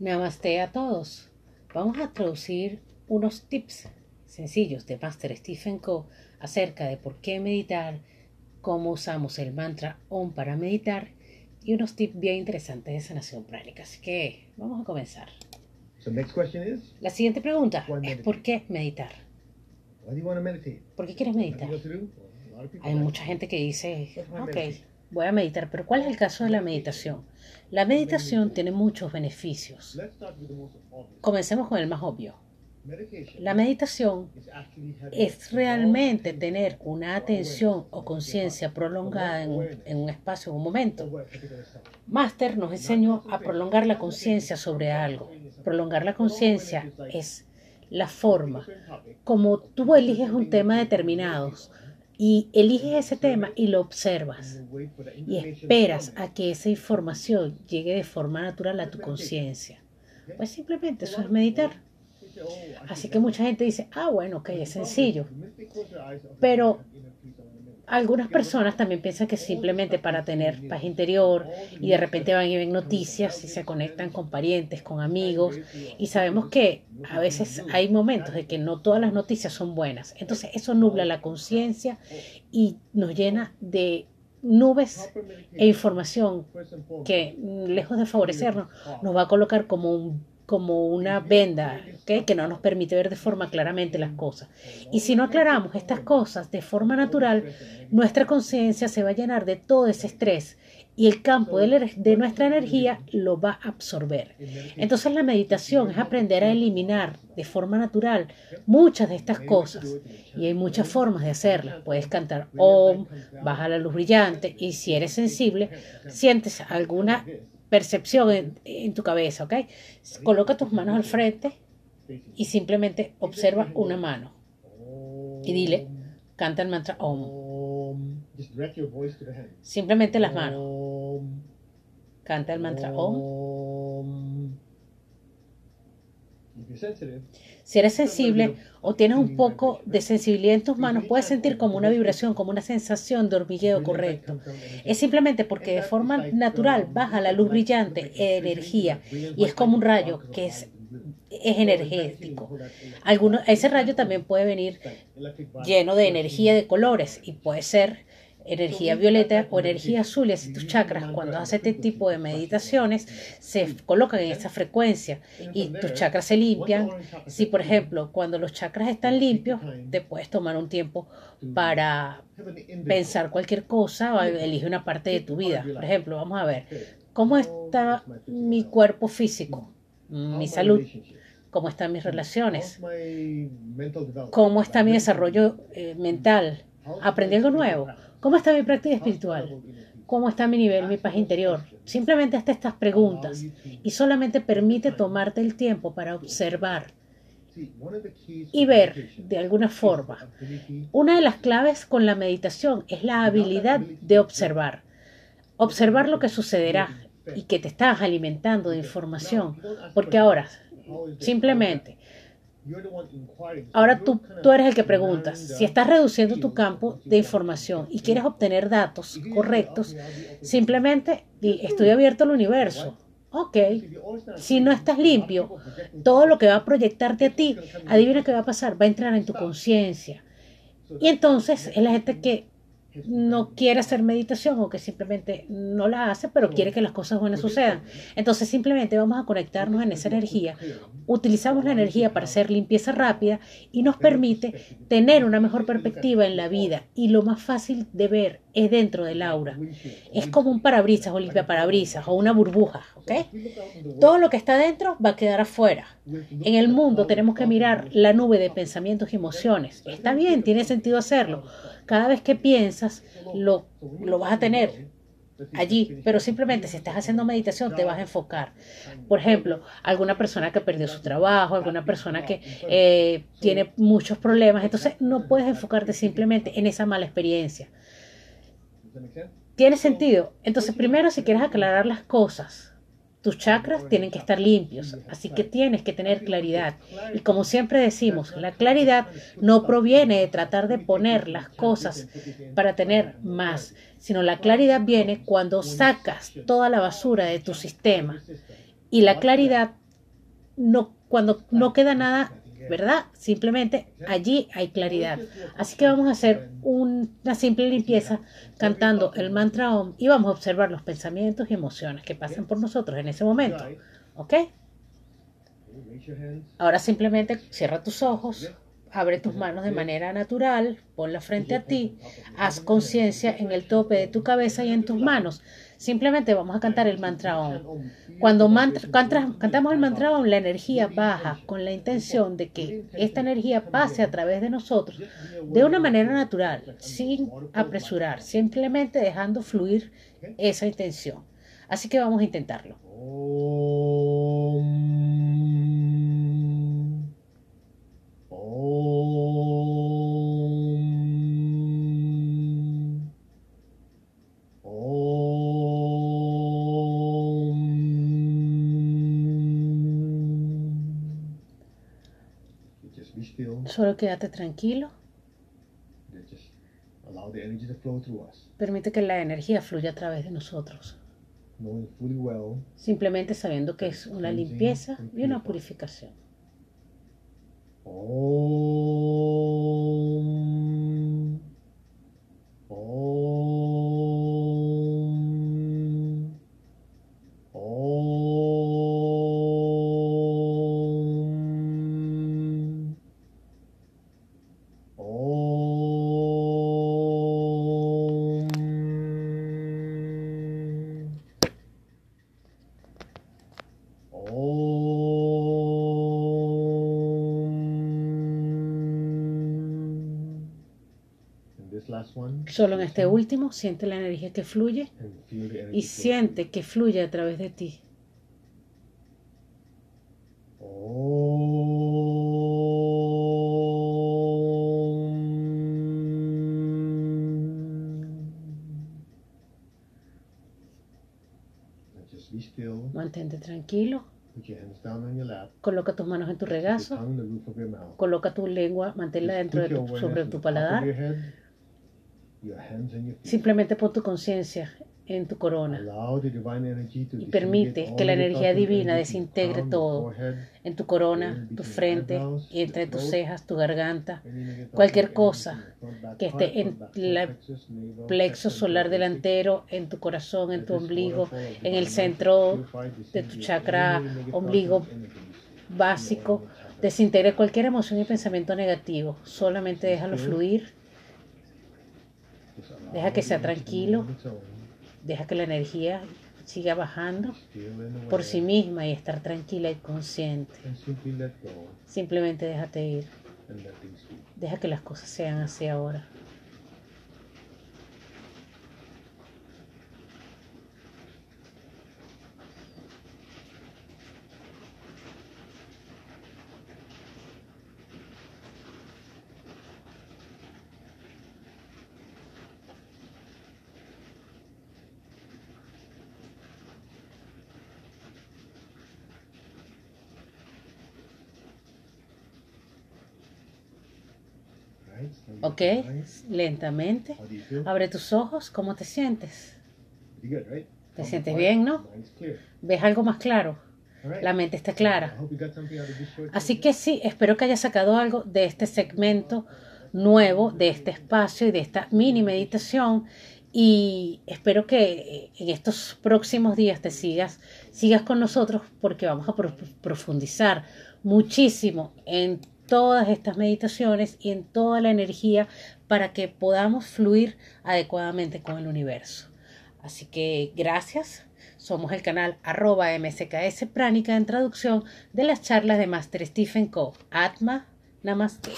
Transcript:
Namaste a todos. Vamos a traducir unos tips sencillos de Master Stephen Co acerca de por qué meditar, cómo usamos el mantra OM para meditar y unos tips bien interesantes de sanación pránica. Así que vamos a comenzar. La siguiente pregunta es ¿por qué meditar? ¿Por qué quieres meditar? Hay mucha gente que dice, ok, voy a meditar, pero ¿cuál es el caso de la meditación? La meditación tiene muchos beneficios. Comencemos con el más obvio. La meditación es realmente tener una atención o conciencia prolongada en un, espacio, en un momento. Master nos enseñó a prolongar la conciencia sobre algo. Prolongar la conciencia es la forma como tú eliges un tema determinado y eliges ese tema y lo observas y esperas a que esa información llegue de forma natural a tu conciencia. Pues simplemente eso es meditar. Así que mucha gente dice, ah, bueno, ok, es sencillo. Pero algunas personas también piensan que simplemente para tener paz interior y de repente van y ven noticias y se conectan con parientes, con amigos y sabemos que a veces hay momentos de que no todas las noticias son buenas. Entonces eso nubla la conciencia y nos llena de nubes e información que lejos de favorecernos nos va a colocar como un como una venda que no nos permite ver de forma claramente las cosas. Y si no aclaramos estas cosas de forma natural, nuestra conciencia se va a llenar de todo ese estrés y el campo de, de, nuestra energía lo va a absorber. Entonces la meditación es aprender a eliminar de forma natural muchas de estas cosas y hay muchas formas de hacerlas. Puedes cantar Om, baja la luz brillante y si eres sensible, sientes alguna percepción en, tu cabeza, ¿ok? Coloca tus manos al frente y simplemente observa una mano. Y dile, canta el mantra Om. Simplemente las manos. Canta el mantra Om. Si eres sensible o tienes un poco de sensibilidad en tus manos, puedes sentir como una vibración, como una sensación de hormigueo correcto. Es simplemente porque de forma natural baja la luz brillante, energía, y es como un rayo que es es energético. ese rayo también puede venir lleno de energía de colores y puede ser energía violeta o energía azul, y así tus chakras, cuando haces este tipo de meditaciones, se colocan en esa frecuencia y tus chakras se limpian. Si, por ejemplo, cuando los chakras están limpios, te puedes tomar un tiempo para pensar cualquier cosa o elige una parte de tu vida. Por ejemplo, vamos a ver, ¿cómo está mi cuerpo físico, mi salud? ¿Cómo están mis relaciones? ¿Cómo está mi desarrollo eh, mental? ¿Aprendí algo nuevo? ¿Cómo está mi práctica espiritual? ¿Cómo está mi nivel, mi paz interior? Simplemente hazte estas preguntas y solamente permite tomarte el tiempo para observar y ver de alguna forma. Una de las claves con la meditación es la habilidad de observar. Observar lo que sucederá y que te estás alimentando de información. Porque ahora, simplemente, Ahora tú, tú eres el que preguntas. Si estás reduciendo tu campo de información y quieres obtener datos correctos, simplemente estoy abierto al universo. Ok, si no estás limpio, todo lo que va a proyectarte a ti, adivina qué va a pasar, va a entrar en tu conciencia. Y entonces es la gente que no quiere hacer meditación o que simplemente no la hace, pero quiere que las cosas buenas sucedan. Entonces simplemente vamos a conectarnos en esa energía. Utilizamos la energía para hacer limpieza rápida y nos permite tener una mejor perspectiva en la vida. Y lo más fácil de ver es dentro del aura. Es como un parabrisas o limpia parabrisas o una burbuja. Todo lo que está dentro va a quedar afuera. En el mundo tenemos que mirar la nube de pensamientos y emociones. Está bien, tiene sentido hacerlo cada vez que piensas, lo, lo vas a tener allí, pero simplemente si estás haciendo meditación te vas a enfocar. Por ejemplo, alguna persona que perdió su trabajo, alguna persona que eh, tiene muchos problemas, entonces no puedes enfocarte simplemente en esa mala experiencia. ¿Tiene sentido? Entonces, primero, si quieres aclarar las cosas, tus chakras tienen que estar limpios, así que tienes que tener claridad. Y como siempre decimos, la claridad no proviene de tratar de poner las cosas para tener más, sino la claridad viene cuando sacas toda la basura de tu sistema. Y la claridad no, cuando no queda nada, ¿verdad? Simplemente allí hay claridad. Así que vamos a hacer una simple limpieza cantando el mantra OM y vamos a observar los pensamientos y emociones que pasan por nosotros en ese momento. ¿Ok? Ahora simplemente cierra tus ojos, abre tus manos de manera natural, ponla frente a ti, haz conciencia en el tope de tu cabeza y en tus manos. Simplemente vamos a cantar el mantra OM. Cuando cantamos el mantra OM, la energía baja con la intención de que esta energía pase a través de nosotros de una manera natural, sin apresurar, simplemente dejando fluir esa intención. Así que vamos a intentarlo. Solo quédate tranquilo. Permite que la energía fluya a través de nosotros. Simplemente sabiendo que es una limpieza y una purificación. Solo en este último siente la energía que fluye y siente que fluye a través de ti. Mantente tranquilo. Coloca tus manos en tu regazo. Coloca tu lengua, manténla dentro de tu, sobre tu paladar. Simplemente pon tu conciencia en tu corona y permite que la energía divina desintegre todo en tu corona, tu frente, y entre tus cejas, tu garganta, cualquier cosa que esté en el plexo solar delantero, en tu corazón, en tu ombligo, en el centro de tu chakra ombligo básico, desintegre cualquier emoción y pensamiento negativo, solamente déjalo fluir Deja que sea tranquilo. Deja que la energía siga bajando por sí misma y estar tranquila y consciente. Simplemente déjate ir. Deja que las cosas sean así ahora. Ok, lentamente. Abre tus ojos. ¿Cómo te sientes? ¿Te sientes bien, no? ¿Ves algo más claro? La mente está clara. Así que sí, espero que hayas sacado algo de este segmento nuevo, de este espacio y de esta mini meditación. Y espero que en estos próximos días te sigas, sigas con nosotros porque vamos a profundizar muchísimo en todas estas meditaciones y en toda la energía para que podamos fluir adecuadamente con el universo. Así que gracias. Somos el canal arroba msks pránica en traducción de las charlas de Master Stephen Co. Atma Namaste.